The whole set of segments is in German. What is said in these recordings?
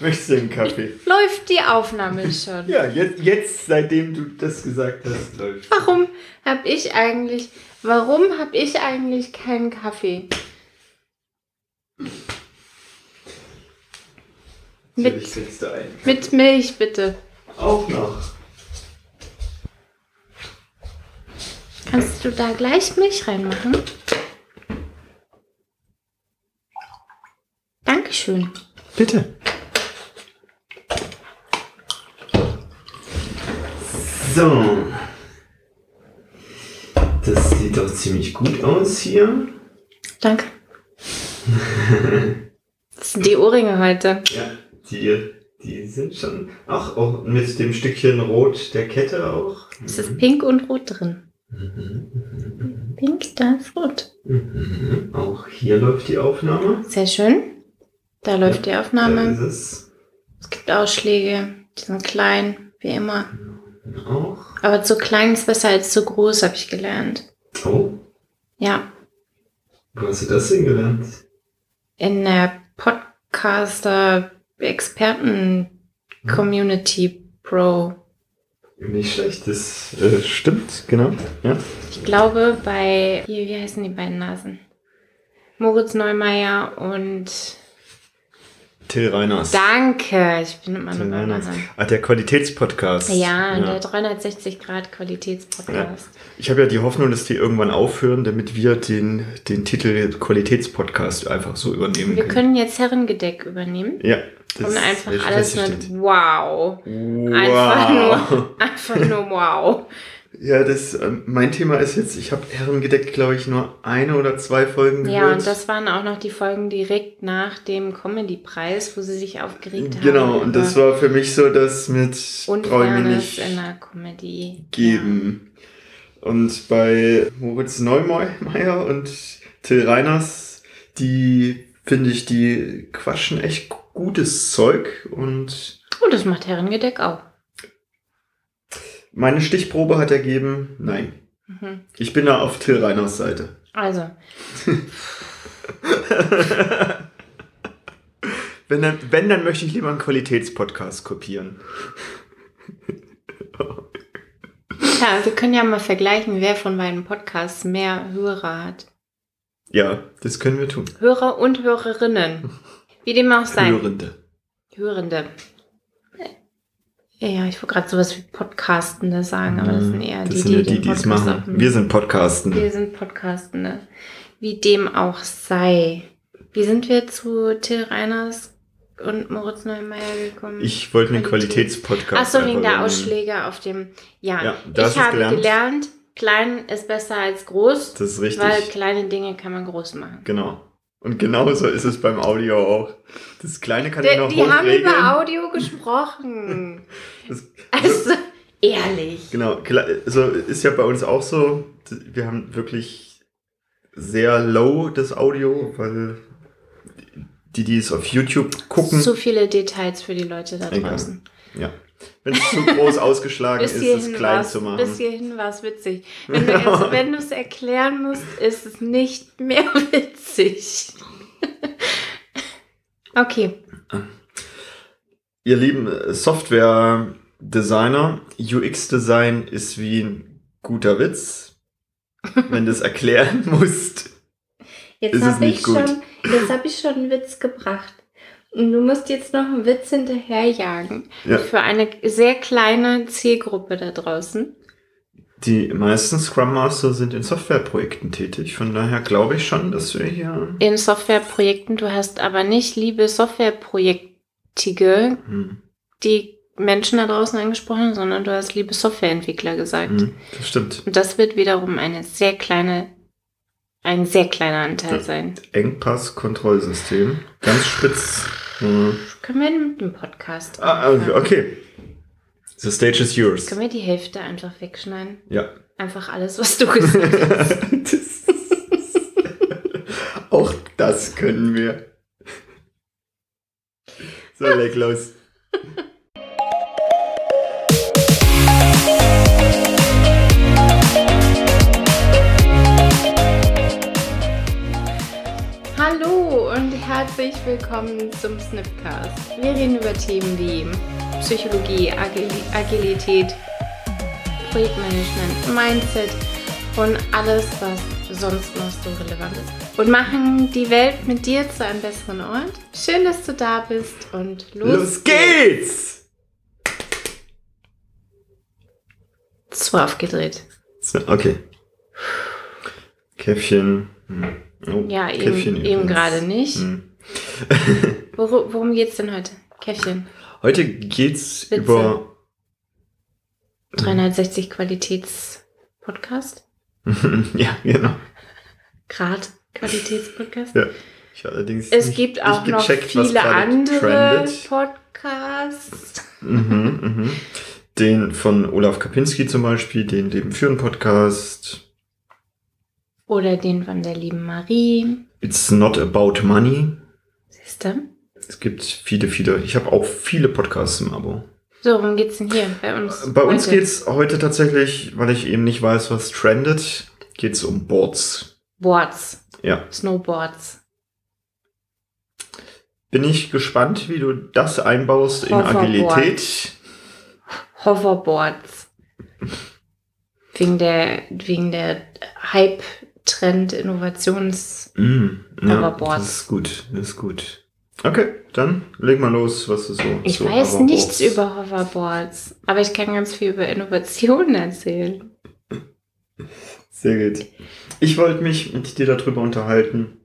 Möchtest du einen Kaffee? Läuft die Aufnahme schon? Ja, jetzt, jetzt, seitdem du das gesagt hast, läuft. Warum habe ich eigentlich, warum habe ich eigentlich keinen Kaffee? Mit, mit Milch bitte. Auch noch. Kannst du da gleich Milch reinmachen? Dankeschön. Bitte. So. Das sieht doch ziemlich gut aus hier. Danke. Das sind die Ohrringe heute. Ja, die, die sind schon. Ach, auch mit dem Stückchen Rot der Kette auch. Es ist pink und rot drin. Mhm. Pink, da ist rot. Mhm. Auch hier läuft die Aufnahme. Sehr schön. Da läuft die Da Aufnahme. es. Es gibt Ausschläge. Die sind klein, wie immer. Auch. Aber zu klein ist besser als zu groß, habe ich gelernt. Oh, Ja. wo hast du das denn gelernt? In der Podcaster Experten Community Pro. Nicht schlecht, das äh, stimmt, genau. Ja. Ich glaube bei, hier, wie heißen die beiden Nasen? Moritz Neumeier und Till Reiners. Danke, ich bin immer Till Reiners. Ah, der Qualitätspodcast. Ja, der 360 Grad Qualitätspodcast. Ich habe ja die Hoffnung, dass die irgendwann aufhören, damit wir den, den Titel Qualitätspodcast einfach so übernehmen Wir können. können jetzt Herrengedeck übernehmen Ja. das und einfach alles mit festgestellt. Wow. Einfach Wow. nur, einfach nur wow. Ja, das, ähm, mein Thema ist jetzt, ich habe Herrengedeck, glaube ich, nur eine oder zwei Folgen Ja, gehört. und das waren auch noch die Folgen direkt nach dem Comedy-Preis, wo sie sich aufgeregt haben. Genau, und das war für mich so, das mit Unfairness nicht in der Comedy. geben. Und bei Moritz Neumeier und Till Reiners, die finde ich, die quatschen echt gutes Zeug und Ja. Oh, das macht Herrengedeck auch. Meine Stichprobe hat ergeben, nein. Mhm. Ich bin da auf Till Reiners Seite. Also, Wenn dann, wenn, dann möchte ich lieber einen Qualitätspodcast kopieren. ja, wir können ja mal vergleichen, wer von beiden Podcasts mehr Hörer hat. Ja, das können wir tun. Hörer und Hörerinnen. Wie dem auch sei. Hörende. Hörende. Ja, ich wollte gerade sowas wie Podcastende sagen, aber das sind eher Mhm. Das die, sind ja die, die, die es machen. Wir sind Podcasten. Wir sind Podcastende. Wie dem auch sei. Wie sind wir zu Till Reiners und Moritz Neumeier gekommen? Ich wollte einen Qualität. Qualitätspodcast. Ach so, wegen der. Ausschläge auf dem. Ja, Ja, da hast ich habe gelernt. gelernt. klein ist besser als groß, Das ist richtig. weil kleine Dinge kann man groß machen. Genau. Und genauso ist es beim Audio auch. Das Kleine kann ich Die, noch die haben über Audio gesprochen. Das, Also, ehrlich. genau. Also ist ja bei uns auch so. Wir haben wirklich sehr low das Audio, weil die, die es auf YouTube gucken, Zu viele Details für die Leute da Egal. draußen. ja. Wenn es zu groß ausgeschlagen ist, es klein war's- zu machen. Bis hierhin war es witzig. Wenn du es erklären musst, ist es nicht mehr witzig. okay. Ihr lieben äh, Software-Designer, UX-Design ist wie ein guter Witz. Wenn du es erklären musst. Jetzt Ist es habe ich, nicht gut. schon- jetzt hab ich schon einen Witz gebracht. Du musst jetzt noch einen Witz hinterherjagen. Ja. Für eine sehr kleine Zielgruppe da draußen. Die meisten Scrum Master sind in Softwareprojekten tätig. Von daher glaube ich schon, dass wir hier. In Softwareprojekten. Du hast aber nicht liebe Softwareprojektige, Hm, die Menschen da draußen angesprochen, sondern du hast liebe Softwareentwickler gesagt. hm, das stimmt. Und das wird wiederum eine sehr kleine, ein sehr kleiner Anteil Ja. sein. Engpass-Kontrollsystem. Ganz spitz. Hm. Können wir mit dem Podcast Ah, anfangen? ah, okay. The stage is yours. Können wir die Hälfte einfach wegschneiden? Ja. Einfach alles, was du gesagt hast. das Auch das können wir. So, leg los. herzlich willkommen zum Snipcast. Wir reden über Themen wie Psychologie, Agil Agilität, Projektmanagement, Mindset und alles, was sonst noch so relevant ist. Und machen die Welt mit dir zu einem besseren Ort. Schön, dass du da bist und los, Los geht's! Zu aufgedreht. So, okay. Käffchen. hm. Oh, Ja, eben, Käffchen eben übrigens. gerade nicht. Hm. Wor worum geht's denn heute? Käffchen. Heute geht's Witze. über. 360 Qualitätspodcast. ja, genau. Grad Qualitätspodcast. Ja. Ich allerdings Es nicht- gibt auch noch viele andere trendet. Podcasts. Mhm, mhm. Den von Olaf Kapinski zum Beispiel, den Leben führen Podcast. Oder den von der lieben Marie. It's not about money. Siehst du? Es gibt viele, viele. Ich habe auch viele Podcasts im Abo. So, worum geht's denn hier bei uns? Bei uns heute? geht's heute tatsächlich, weil ich eben nicht weiß, was trendet, geht's um Boards. Boards. Ja. Snowboards. Bin ich gespannt, wie du das einbaust in. Agilität. Hoverboards. Wegen der, wegen der Hype-Trend, Innovations. Mm, ja, das ist gut, das ist gut. Okay, dann leg mal los, was du so Ich so weiß Hoverboards- nichts über Hoverboards, aber ich kann ganz viel über Innovationen erzählen. Sehr gut. Ich wollte mich mit dir darüber unterhalten,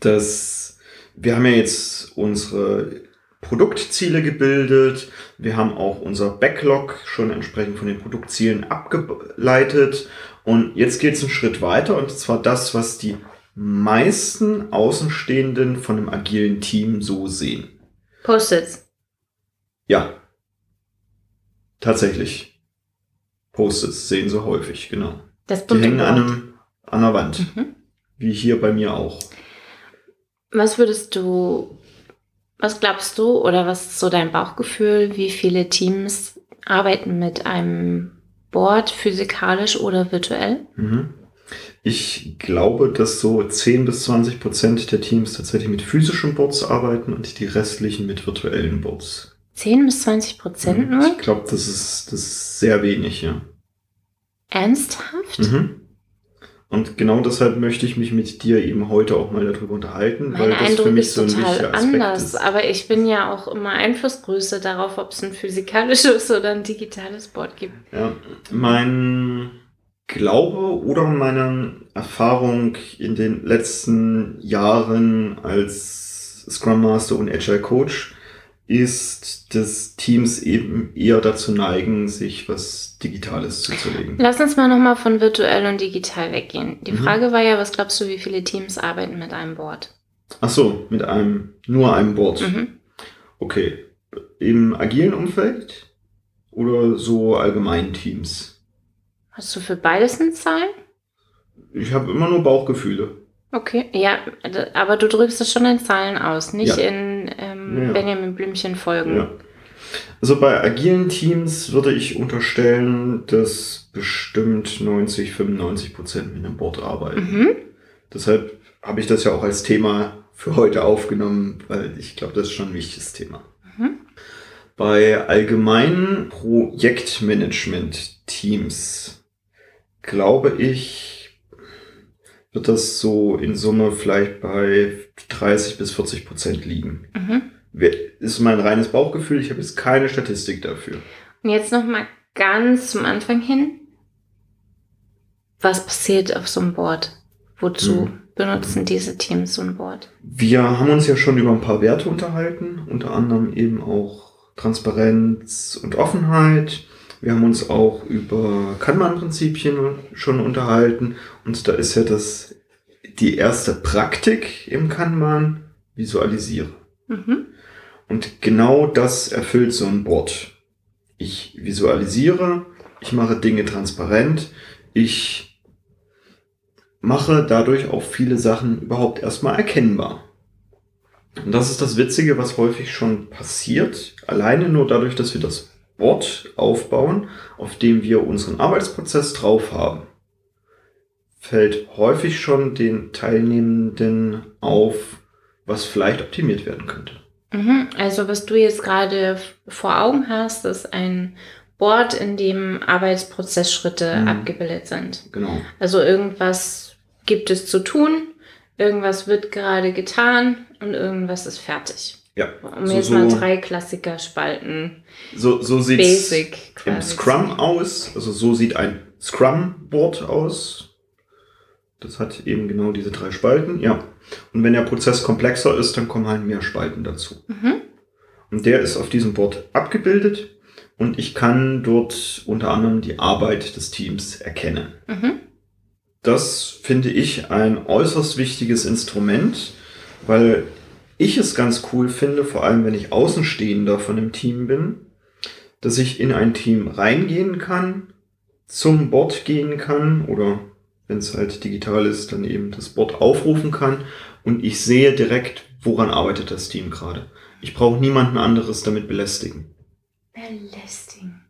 dass wir haben ja jetzt unsere Produktziele gebildet. Wir haben auch unser Backlog schon entsprechend von den Produktzielen abgeleitet. Und jetzt geht es einen Schritt weiter und zwar das, was die meisten Außenstehenden von einem agilen Team so sehen. Post-its. Ja. Tatsächlich. Post-its sehen sie häufig, genau. Das Die hängen an, einem, an der Wand. Mhm. Wie hier bei mir auch. Was würdest du, was glaubst du oder was ist so dein Bauchgefühl, wie viele Teams arbeiten mit einem Board physikalisch oder virtuell? Mhm. Ich glaube, dass so 10 bis 20 Prozent der Teams tatsächlich mit physischen Boards arbeiten und die restlichen mit virtuellen Boards. 10 bis 20 Prozent Mhm. nur? Ich glaube, das ist, das ist sehr wenig, ja. Ernsthaft? Mhm. Und genau deshalb möchte ich mich mit dir eben heute auch mal darüber unterhalten, Mein Eindruck ist ein total wichtiger Aspekt anders, ist. aber ich bin ja auch immer Einflussgröße darauf, ob es ein physikalisches oder ein digitales Board gibt. Ja, mein Glaube oder meine Erfahrung in den letzten Jahren als Scrum Master und Agile Coach ist, dass Teams eben eher dazu neigen, sich was Digitales zuzulegen. Lass uns mal nochmal von virtuell und digital weggehen. Die Mhm. Frage war ja, was glaubst du, wie viele Teams arbeiten mit einem Board? Ach so, mit einem, nur einem Board. Mhm. Okay. Im agilen Umfeld oder so allgemein Teams? Hast du für beides eine Zahl? Ich habe immer nur Bauchgefühle. Okay, ja, aber du drückst es schon in Zahlen aus, nicht Ja. in ähm, Ja. Benjamin Blümchen folgen. Ja. Also bei agilen Teams würde ich unterstellen, dass bestimmt 90, 95 Prozent mit einem Board arbeiten. Mhm. Deshalb habe ich das ja auch als Thema für heute aufgenommen, weil ich glaube, das ist schon ein wichtiges Thema. Mhm. Bei allgemeinen Projektmanagement-Teams glaube ich, wird das so in Summe vielleicht bei 30 bis 40 Prozent liegen. Mhm. Ist mein reines Bauchgefühl, ich habe jetzt keine Statistik dafür. Und jetzt nochmal ganz zum Anfang hin. Was passiert auf so einem Board? Wozu Mhm. benutzen diese Teams so ein Board? Wir haben uns ja schon über ein paar Werte unterhalten, unter anderem eben auch Transparenz und Offenheit. Wir haben uns auch über Kanban-Prinzipien schon unterhalten und da ist ja das die erste Praktik im Kanban visualisiere. Mhm. Und genau das erfüllt so ein Board. Ich visualisiere, ich mache Dinge transparent, ich mache dadurch auch viele Sachen überhaupt erstmal erkennbar. Und das ist das Witzige, was häufig schon passiert, alleine nur dadurch, dass wir das Board aufbauen, auf dem wir unseren Arbeitsprozess drauf haben, fällt häufig schon den Teilnehmenden auf, was vielleicht optimiert werden könnte. Mhm. Also was du jetzt gerade vor Augen hast, ist ein Board, in dem Arbeitsprozessschritte mhm. abgebildet sind. Genau. Also irgendwas gibt es zu tun, irgendwas wird gerade getan und irgendwas ist fertig. Ja. Um so, jetzt mal drei Klassiker spalten. So, so sieht es im Scrum aus. Also so sieht ein Scrum-Board aus. Das hat eben genau diese drei Spalten, ja. Und wenn der Prozess komplexer ist, dann kommen halt mehr Spalten dazu. Mhm. Und der ist auf diesem Board abgebildet und ich kann dort unter anderem die Arbeit des Teams erkennen. Mhm. Das finde ich ein äußerst wichtiges Instrument, weil ich es ganz cool finde, vor allem wenn ich Außenstehender von einem Team bin, dass ich in ein Team reingehen kann, zum Board gehen kann oder wenn es halt digital ist, dann eben das Board aufrufen kann und ich sehe direkt, woran arbeitet das Team gerade. Ich brauche niemanden anderes damit belästigen. Belästigen.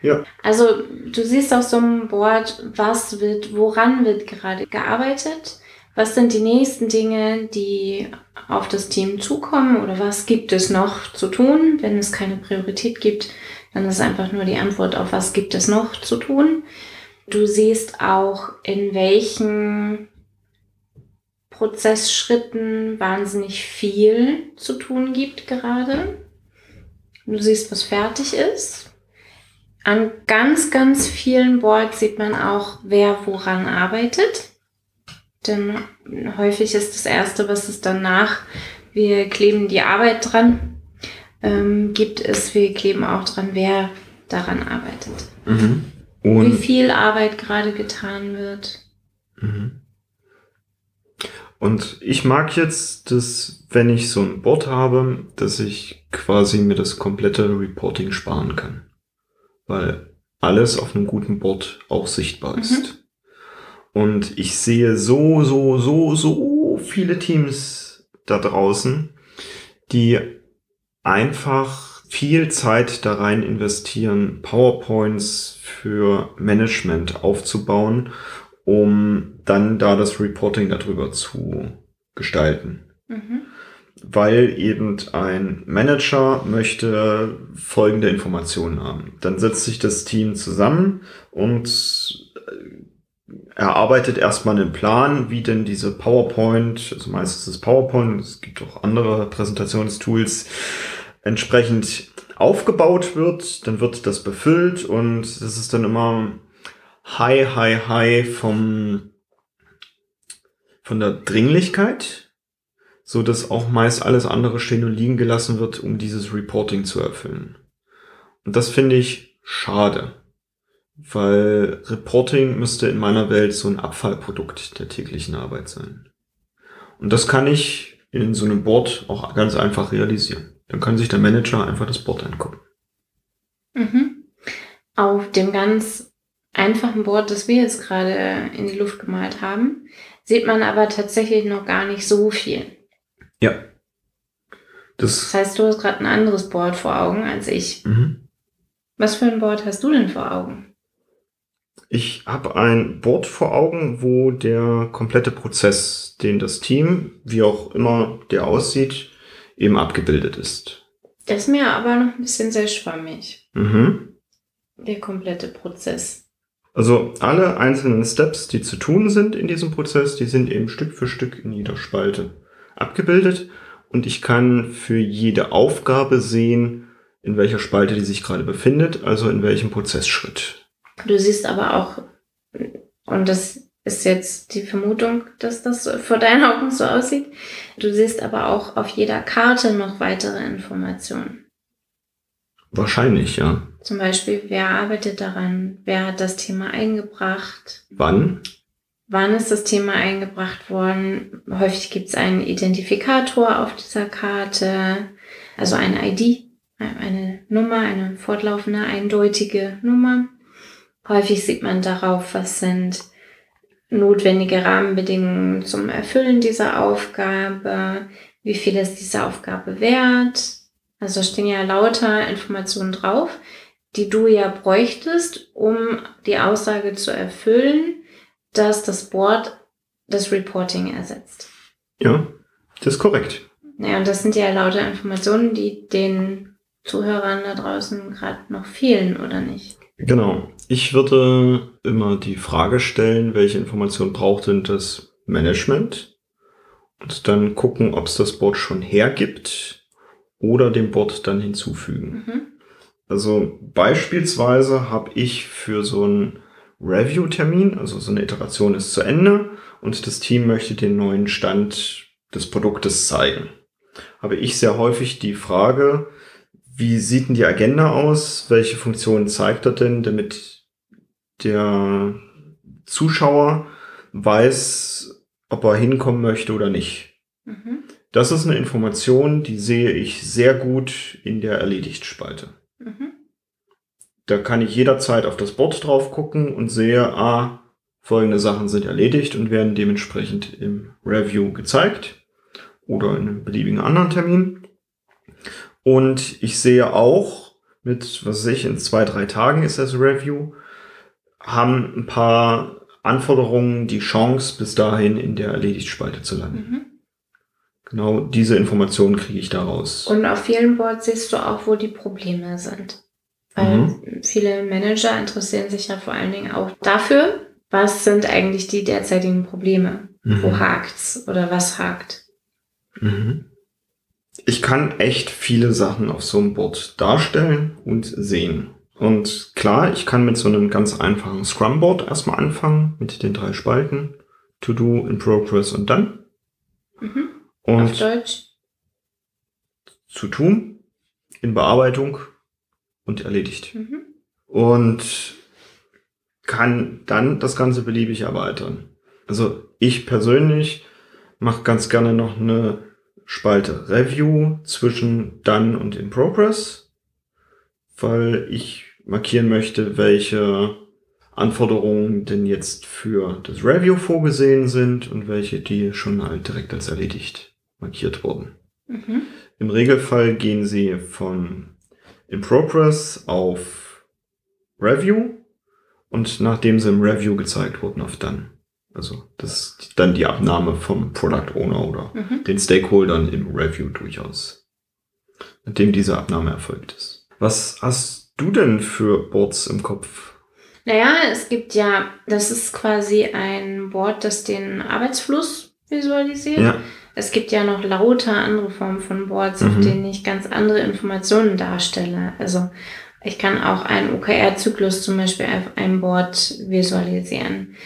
Ja. Also du siehst auf so einem Board, was wird, woran wird gerade gearbeitet? Was sind die nächsten Dinge, die auf das Team zukommen oder was gibt es noch zu tun? Wenn es keine Priorität gibt, dann ist einfach nur die Antwort auf was gibt es noch zu tun. Du siehst auch, in welchen Prozessschritten wahnsinnig viel zu tun gibt gerade. Du siehst, was fertig ist. An ganz, ganz vielen Boards sieht man auch, wer woran arbeitet. Denn häufig ist das Erste, was es danach, wir kleben die Arbeit dran, ähm, gibt es, wir kleben auch dran, wer daran arbeitet. Mhm. Wie viel Arbeit gerade getan wird. Mhm. Und ich mag jetzt, dass, wenn ich so ein Board habe, dass ich quasi mir das komplette Reporting sparen kann. Weil alles auf einem guten Board auch sichtbar ist. Mhm. Und ich sehe so, so, so, so viele Teams da draußen, die einfach viel Zeit da rein investieren, PowerPoints für Management aufzubauen, um dann da das Reporting darüber zu gestalten. Mhm. Weil eben ein Manager möchte folgende Informationen haben. Dann setzt sich das Team zusammen und erarbeitet erstmal einen Plan, wie denn diese PowerPoint, also meistens das PowerPoint, es gibt auch andere Präsentationstools, entsprechend aufgebaut wird. Dann wird das befüllt und das ist dann immer high, high, high vom, von der Dringlichkeit, so dass auch meist alles andere stehen und liegen gelassen wird, um dieses Reporting zu erfüllen. Und das finde ich schade weil Reporting müsste in meiner Welt so ein Abfallprodukt der täglichen Arbeit sein. Und das kann ich in so einem Board auch ganz einfach realisieren. Dann kann sich der Manager einfach das Board angucken. Mhm. Auf dem ganz einfachen Board, das wir jetzt gerade in die Luft gemalt haben, sieht man aber tatsächlich noch gar nicht so viel. Ja. Das, das heißt, du hast gerade ein anderes Board vor Augen als ich. Mhm. Was für ein Board hast du denn vor Augen? Ich habe ein Board vor Augen, wo der komplette Prozess, den das Team, wie auch immer der aussieht, eben abgebildet ist. Das ist mir aber noch ein bisschen sehr schwammig. Mhm. Der komplette Prozess. Also alle einzelnen Steps, die zu tun sind in diesem Prozess, die sind eben Stück für Stück in jeder Spalte abgebildet und ich kann für jede Aufgabe sehen, in welcher Spalte die sich gerade befindet, also in welchem Prozessschritt. Du siehst aber auch, und das ist jetzt die Vermutung, dass das vor deinen Augen so aussieht, du siehst aber auch auf jeder Karte noch weitere Informationen. Wahrscheinlich, ja. Zum Beispiel, wer arbeitet daran? Wer hat das Thema eingebracht? Wann? Wann ist das Thema eingebracht worden? Häufig gibt es einen Identifikator auf dieser Karte, also eine ID, eine Nummer, eine fortlaufende, eindeutige Nummer. Häufig sieht man darauf, was sind notwendige Rahmenbedingungen zum Erfüllen dieser Aufgabe, wie viel ist diese Aufgabe wert. Also da stehen ja lauter Informationen drauf, die du ja bräuchtest, um die Aussage zu erfüllen, dass das Board das Reporting ersetzt. Ja, das ist korrekt. Naja, und das sind ja lauter Informationen, die den Zuhörern da draußen gerade noch fehlen, oder nicht? Genau. Ich würde immer die Frage stellen, welche Informationen braucht denn das Management? Und dann gucken, ob es das Board schon hergibt oder dem Board dann hinzufügen. Mhm. Also beispielsweise habe ich für so einen Review-Termin, also so eine Iteration ist zu Ende und das Team möchte den neuen Stand des Produktes zeigen. Habe ich sehr häufig die Frage, wie sieht denn die Agenda aus? Welche Funktionen zeigt er denn, damit der Zuschauer weiß, ob er hinkommen möchte oder nicht? Mhm. Das ist eine Information, die sehe ich sehr gut in der Erledigt-Spalte. Mhm. Da kann ich jederzeit auf das Board drauf gucken und sehe, ah, folgende Sachen sind erledigt und werden dementsprechend im Review gezeigt oder in einem beliebigen anderen Termin. Und ich sehe auch mit, was weiß ich, in zwei, drei Tagen ist das Review, haben ein paar Anforderungen die Chance, bis dahin in der Erledigt-Spalte zu landen. Mhm. Genau diese Informationen kriege ich daraus. Und auf vielen Boards siehst du auch, wo die Probleme sind. Weil Mhm. viele Manager interessieren sich ja vor allen Dingen auch dafür, was sind eigentlich die derzeitigen Probleme? Wo Mhm. hakt's oder was hakt? Mhm. Ich kann echt viele Sachen auf so einem Board darstellen und sehen. Und klar, ich kann mit so einem ganz einfachen Scrum-Board erstmal anfangen, mit den drei Spalten. To do, in progress und dann. Mhm. Auf Und Deutsch? zu tun, in Bearbeitung und erledigt. Mhm. und kann dann das Ganze beliebig erweitern. Also ich persönlich mache ganz gerne noch eine Spalte Review zwischen Done und In Progress, weil ich markieren möchte, welche Anforderungen denn jetzt für das Review vorgesehen sind und welche die schon halt direkt als erledigt markiert wurden. Mhm. Im Regelfall gehen sie von in Progress auf Review und nachdem sie im Review gezeigt wurden, auf Done. Also das ist dann die Abnahme vom Product Owner oder Mhm. den Stakeholdern im Review durchaus. Nachdem diese Abnahme erfolgt ist. Was hast du denn für Boards im Kopf? Naja, es gibt ja, das ist quasi ein Board, das den Arbeitsfluss visualisiert. Ja. Es gibt ja noch lauter andere Formen von Boards, auf Mhm. denen ich ganz andere Informationen darstelle. Also ich kann auch einen OKR-Zyklus zum Beispiel auf einem Board visualisieren.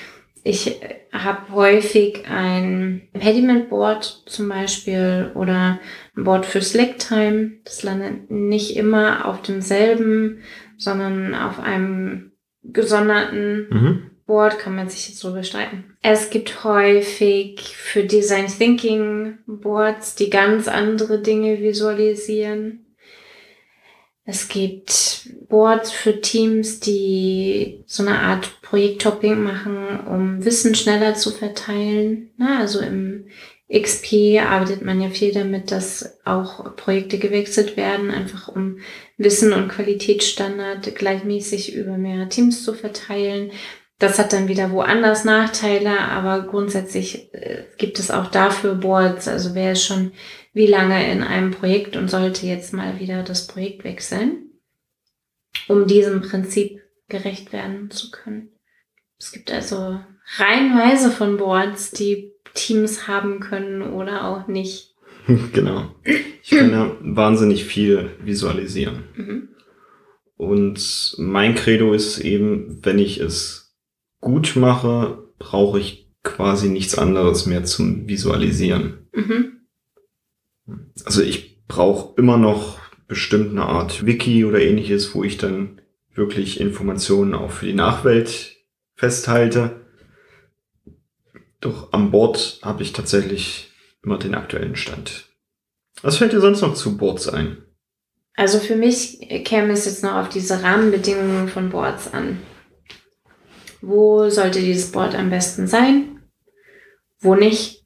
Ich habe häufig ein Impediment-Board zum Beispiel oder ein Board für Slack-Time. Das landet nicht immer auf demselben, sondern auf einem gesonderten Mhm. Board kann man sich jetzt drüber streiten. Es gibt häufig für Design Thinking Boards, die ganz andere Dinge visualisieren. Es gibt Boards für Teams, die so eine Art Projekttopping machen, um Wissen schneller zu verteilen. Na, also im XP arbeitet man ja viel damit, dass auch Projekte gewechselt werden, einfach um Wissen und Qualitätsstandard gleichmäßig über mehrere Teams zu verteilen. Das hat dann wieder woanders Nachteile, aber grundsätzlich äh, gibt es auch dafür Boards. Also wer ist schon wie lange in einem Projekt und sollte jetzt mal wieder das Projekt wechseln, um diesem Prinzip gerecht werden zu können. Es gibt also reihenweise von Boards, die Teams haben können oder auch nicht. Genau. Ich kann ja wahnsinnig viel visualisieren. Mhm. Und mein Credo ist eben, wenn ich es gut mache, brauche ich quasi nichts anderes mehr zum Visualisieren. Mhm. Also ich brauche immer noch bestimmt eine Art Wiki oder ähnliches, wo ich dann wirklich Informationen auch für die Nachwelt festhalte. Doch am Board habe ich tatsächlich immer den aktuellen Stand. Was fällt dir sonst noch zu Boards ein? Also für mich käme es jetzt noch auf diese Rahmenbedingungen von Boards an. Wo sollte dieses Board am besten sein? Wo nicht?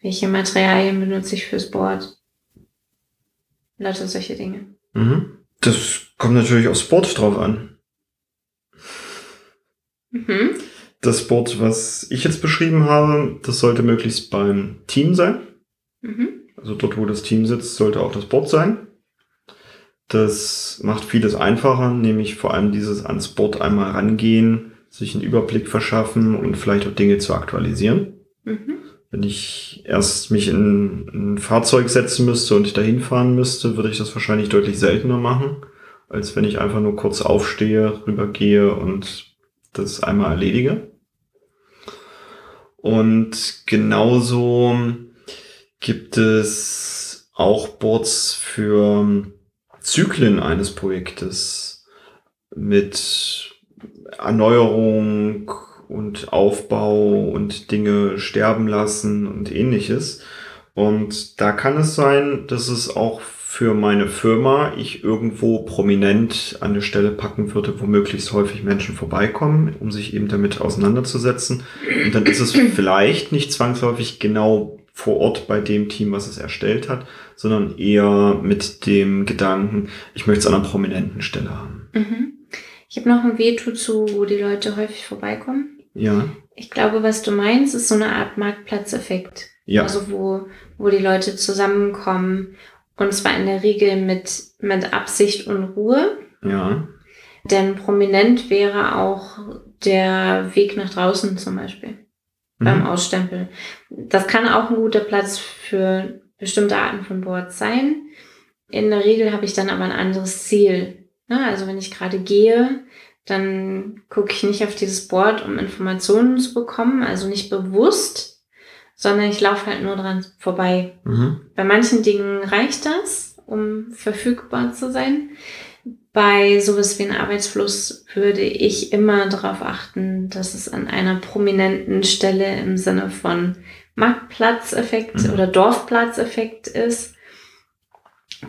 Welche Materialien benutze ich fürs Board? Lauter solche Dinge. Mhm. Das kommt natürlich aufs Board drauf an. Mhm. Das Board, was ich jetzt beschrieben habe, das sollte möglichst beim Team sein. Mhm. Also dort, wo das Team sitzt, sollte auch das Board sein. Das macht vieles einfacher, nämlich vor allem dieses ans Board einmal rangehen, sich einen Überblick verschaffen und vielleicht auch Dinge zu aktualisieren. Mhm. Wenn ich erst mich in ein Fahrzeug setzen müsste und dahin fahren müsste, würde ich das wahrscheinlich deutlich seltener machen, als wenn ich einfach nur kurz aufstehe, rübergehe und das einmal erledige. Und genauso gibt es auch Boards für Zyklen eines Projektes mit Erneuerung und Aufbau und Dinge sterben lassen und ähnliches. Und da kann es sein, dass es auch für meine Firma ich irgendwo prominent an der Stelle packen würde, wo möglichst häufig Menschen vorbeikommen, um sich eben damit auseinanderzusetzen. Und dann ist es vielleicht nicht zwangsläufig genau vor Ort bei dem Team, was es erstellt hat, sondern eher mit dem Gedanken, ich möchte es an einer prominenten Stelle haben. Mhm. Ich habe noch ein Veto zu, wo die Leute häufig vorbeikommen. Ja. Ich glaube, was du meinst, ist so eine Art Marktplatzeffekt. Ja. Also wo, wo die Leute zusammenkommen und zwar in der Regel mit, mit Absicht und Ruhe. Ja. Denn prominent wäre auch der Weg nach draußen zum Beispiel mhm. beim Ausstempeln. Das kann auch ein guter Platz für bestimmte Arten von Boards sein. In der Regel habe ich dann aber ein anderes Ziel. Also wenn ich gerade gehe, dann gucke ich nicht auf dieses Board, um Informationen zu bekommen, also nicht bewusst, sondern ich laufe halt nur dran vorbei. Mhm. Bei manchen Dingen reicht das, um verfügbar zu sein. Bei sowas wie einem Arbeitsfluss würde ich immer darauf achten, dass es an einer prominenten Stelle im Sinne von Marktplatzeffekt mhm. oder Dorfplatzeffekt ist,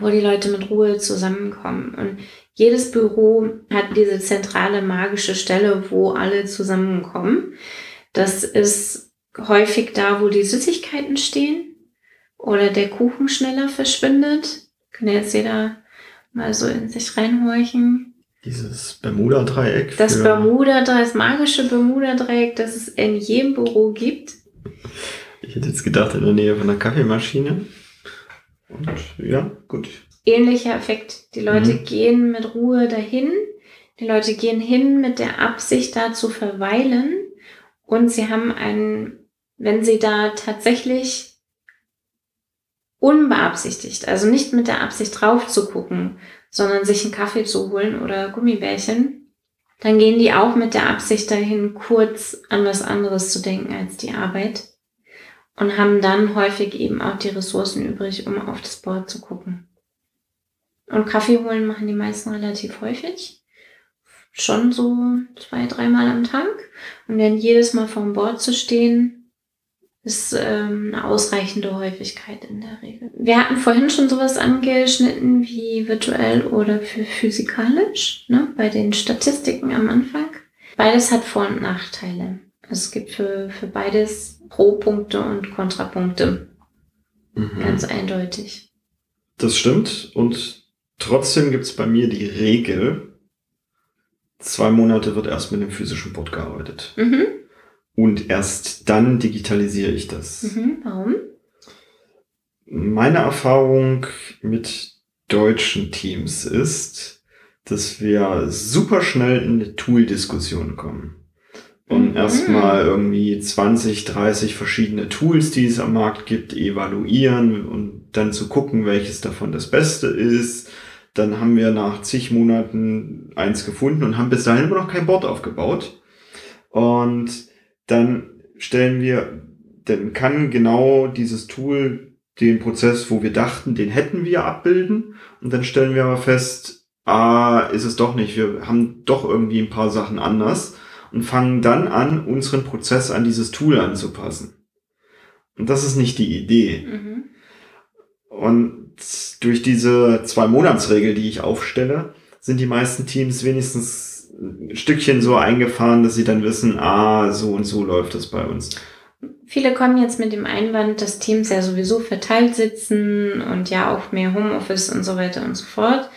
wo die Leute mit Ruhe zusammenkommen. Und jedes Büro hat diese zentrale magische Stelle, wo alle zusammenkommen. Das ist häufig da, wo die Süßigkeiten stehen oder der Kuchen schneller verschwindet. Kann jetzt jeder mal so in sich reinhorchen. Dieses Bermuda-Dreieck. Das Bermuda-Dreieck, das magische Bermuda-Dreieck, das es in jedem Büro gibt. Ich hätte jetzt gedacht, in der Nähe von einer Kaffeemaschine. Und ja, gut ähnlicher Effekt. Die Leute mhm. gehen mit Ruhe dahin. Die Leute gehen hin mit der Absicht, da zu verweilen. Und sie haben einen, wenn sie da tatsächlich unbeabsichtigt, also nicht mit der Absicht drauf zu gucken, sondern sich einen Kaffee zu holen oder Gummibärchen, dann gehen die auch mit der Absicht dahin, kurz an was anderes zu denken als die Arbeit und haben dann häufig eben auch die Ressourcen übrig, um auf das Board zu gucken. Und Kaffee holen machen die meisten relativ häufig. Schon so zwei, dreimal am Tag. Und dann jedes Mal vorm Bord zu stehen, ist ähm, eine ausreichende Häufigkeit in der Regel. Wir hatten vorhin schon sowas angeschnitten wie virtuell oder für physikalisch, ne, bei den Statistiken am Anfang. Beides hat Vor- und Nachteile. Also es gibt für, für beides Pro-Punkte und Kontrapunkte. Mhm. Ganz eindeutig. Das stimmt. Und Trotzdem gibt es bei mir die Regel, zwei Monate wird erst mit dem physischen Board gearbeitet. Mhm. Und erst dann digitalisiere ich das. Mhm. Warum? Meine Erfahrung mit deutschen Teams ist, dass wir super schnell in eine Tool-Diskussion kommen. Und mhm. erstmal irgendwie 20, 30 verschiedene Tools, die es am Markt gibt, evaluieren und dann zu gucken, welches davon das Beste ist dann haben wir nach zig Monaten eins gefunden und haben bis dahin immer noch kein Board aufgebaut. Und dann stellen wir, dann kann genau dieses Tool den Prozess, wo wir dachten, den hätten wir abbilden. Und dann stellen wir aber fest, ah, ist es doch nicht. Wir haben doch irgendwie ein paar Sachen anders und fangen dann an, unseren Prozess an dieses Tool anzupassen. Und das ist nicht die Idee. Mhm. Und durch diese zwei Monatsregel, die ich aufstelle, sind die meisten Teams wenigstens ein Stückchen so eingefahren, dass sie dann wissen, ah, so und so läuft es bei uns. Viele kommen jetzt mit dem Einwand, dass Teams ja sowieso verteilt sitzen und ja auch mehr Homeoffice und so weiter und so fort.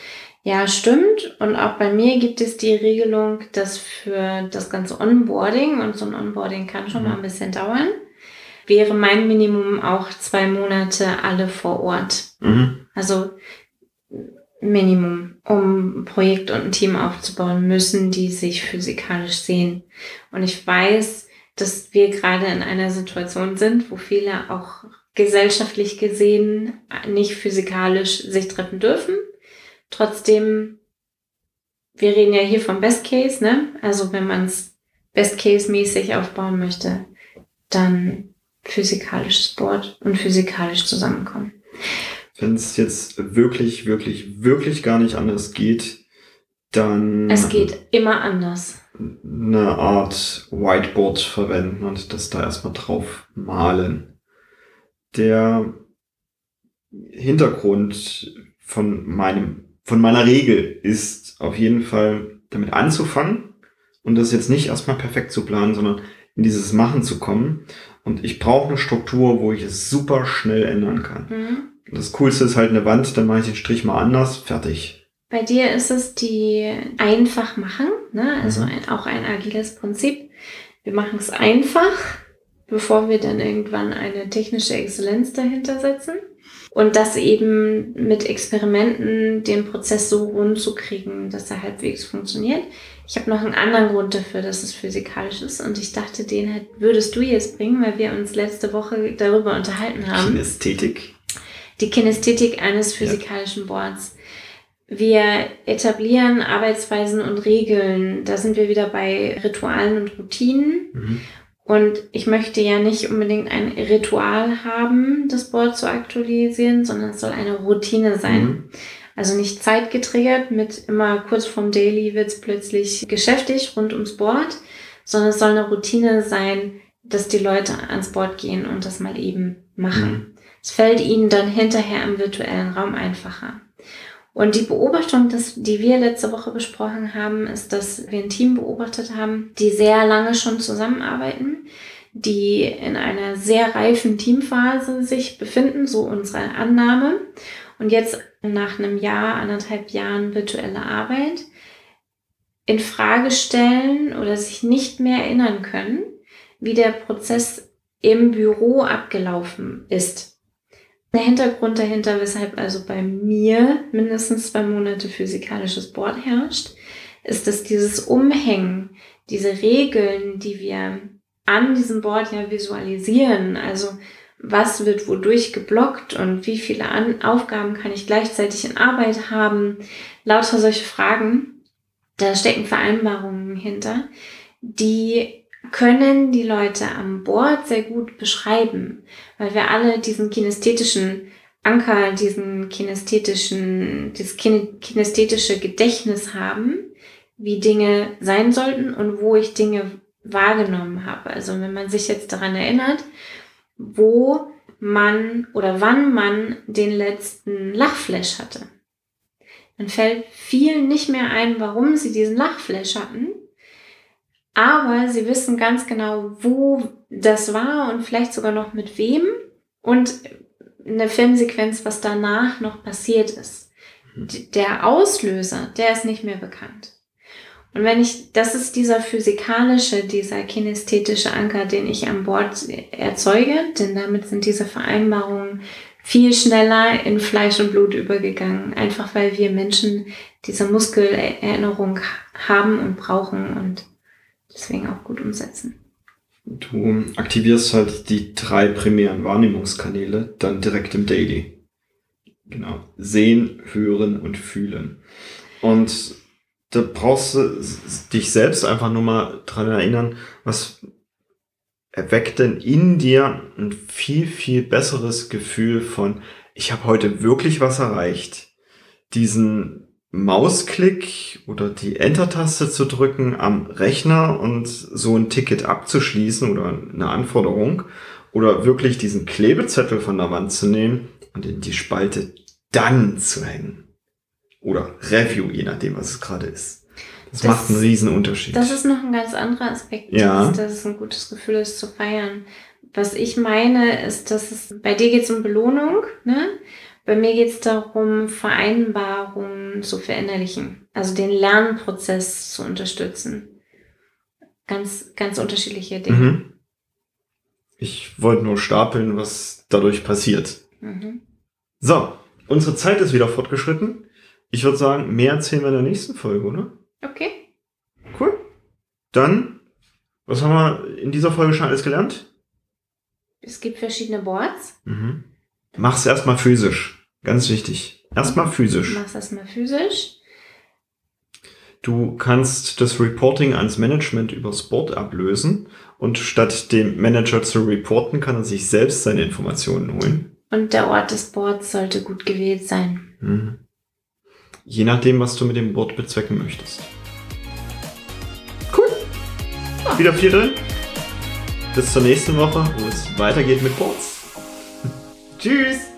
Ja, stimmt. Und auch bei mir gibt es die Regelung, dass für das ganze Onboarding, und so ein Onboarding kann schon mhm. mal ein bisschen dauern, wäre mein Minimum auch zwei Monate alle vor Ort. Mhm. Also Minimum, um ein Projekt und ein Team aufzubauen, müssen die sich physikalisch sehen. Und ich weiß, dass wir gerade in einer Situation sind, wo viele auch gesellschaftlich gesehen nicht physikalisch sich treffen dürfen. Trotzdem, wir reden ja hier vom Best Case, ne? Also wenn man es Best Case mäßig aufbauen möchte, dann physikalisch Sport und physikalisch zusammenkommen. Wenn es jetzt wirklich, wirklich, wirklich gar nicht anders geht, dann. Es geht immer anders. Eine Art Whiteboard verwenden und das da erstmal drauf malen. Der Hintergrund von meinem, von meiner Regel ist auf jeden Fall damit anzufangen und das jetzt nicht erstmal perfekt zu planen, sondern in dieses Machen zu kommen. Und ich brauche eine Struktur, wo ich es super schnell ändern kann. Mhm. Das Coolste ist halt eine Wand, dann mache ich den Strich mal anders, fertig. Bei dir ist es die einfach machen, ne? also Mhm. ein, auch ein agiles Prinzip. Wir machen es einfach, bevor wir dann irgendwann eine technische Exzellenz dahinter setzen. Und das eben mit Experimenten den Prozess so rund zu kriegen, dass er halbwegs funktioniert. Ich habe noch einen anderen Grund dafür, dass es physikalisch ist. Und ich dachte, den hätt- würdest du jetzt bringen, weil wir uns letzte Woche darüber unterhalten haben Kinästhetik. die Kinästhetik eines physikalischen Boards. Wir etablieren Arbeitsweisen und Regeln. Da sind wir wieder bei Ritualen und Routinen. Mhm. Und ich möchte ja nicht unbedingt ein Ritual haben, das Board zu aktualisieren, sondern es soll eine Routine sein. Mhm. Also nicht zeitgetriggert mit immer kurz vorm Daily wird's plötzlich geschäftig rund ums Board, sondern es soll eine Routine sein, dass die Leute ans Board gehen und das mal eben machen. Mhm. Es fällt ihnen dann hinterher im virtuellen Raum einfacher. Und die Beobachtung, das, die wir letzte Woche besprochen haben, ist, dass wir ein Team beobachtet haben, die sehr lange schon zusammenarbeiten, die in einer sehr reifen Teamphase sich befinden, so unsere Annahme. Und jetzt nach einem Jahr, anderthalb Jahren virtuelle Arbeit in Frage stellen oder sich nicht mehr erinnern können, wie der Prozess im Büro abgelaufen ist. Der Hintergrund dahinter, weshalb also bei mir mindestens zwei Monate physikalisches Board herrscht, ist, dass dieses Umhängen, diese Regeln, die wir an diesem Board ja visualisieren, also was wird wodurch geblockt und wie viele an Aufgaben kann ich gleichzeitig in Arbeit haben, lauter solche Fragen, da stecken Vereinbarungen hinter, die können die Leute am Board sehr gut beschreiben, weil wir alle diesen kinästhetischen Anker, diesen kinästhetischen, dieses kin kinästhetische Gedächtnis haben, wie Dinge sein sollten und wo ich Dinge wahrgenommen habe. Also wenn man sich jetzt daran erinnert, wo man oder wann man den letzten Lachflash hatte, dann fällt vielen nicht mehr ein, warum sie diesen Lachflash hatten, aber sie wissen ganz genau, wo das war und vielleicht sogar noch mit wem und eine Filmsequenz, was danach noch passiert ist. D- Der Auslöser, der ist nicht mehr bekannt. Und wenn ich, das ist dieser physikalische, dieser kinästhetische Anker, den ich an Bord erzeuge, denn damit sind diese Vereinbarungen viel schneller in Fleisch und Blut übergegangen, einfach weil wir Menschen diese Muskelerinnerung haben und brauchen und deswegen auch gut umsetzen. Du aktivierst halt die drei primären Wahrnehmungskanäle dann direkt im Daily. Genau. Sehen, hören und fühlen. Und da brauchst du dich selbst einfach nur mal dran erinnern, was erweckt denn in dir ein viel, viel besseres Gefühl von, ich habe heute wirklich was erreicht. Diesen Mausklick oder die Enter-Taste zu drücken am Rechner und so ein Ticket abzuschließen oder eine Anforderung oder wirklich diesen Klebezettel von der Wand zu nehmen und in die Spalte dann zu hängen. Oder Review, je nachdem, was es gerade ist. Das, Das- macht einen riesen Unterschied. Das ist noch ein ganz anderer Aspekt, Ja. dass, dass es ein gutes Gefühl ist zu feiern. Was ich meine, ist, dass es bei dir geht es um Belohnung, ne? Bei mir geht es darum, Vereinbarungen zu verinnerlichen, also den Lernprozess zu unterstützen. Ganz, ganz unterschiedliche Dinge. Mhm. Ich wollte nur stapeln, was dadurch passiert. Mhm. So, unsere Zeit ist wieder fortgeschritten. Ich würde sagen, mehr erzählen wir in der nächsten Folge, oder? Okay. Cool. Dann, was haben wir in dieser Folge schon alles gelernt? Es gibt verschiedene Boards. Mhm. Mach's erstmal physisch. Ganz wichtig. Erstmal physisch. machst das mal physisch. Du kannst das Reporting ans Management übers Board ablösen und statt dem Manager zu reporten, kann er sich selbst seine Informationen holen. Und der Ort des Boards sollte gut gewählt sein. Mhm. Je nachdem, was du mit dem Board bezwecken möchtest. Cool. Ja. Wieder viel drin. Bis zur nächsten Woche, wo es weitergeht mit Boards. Tschüss.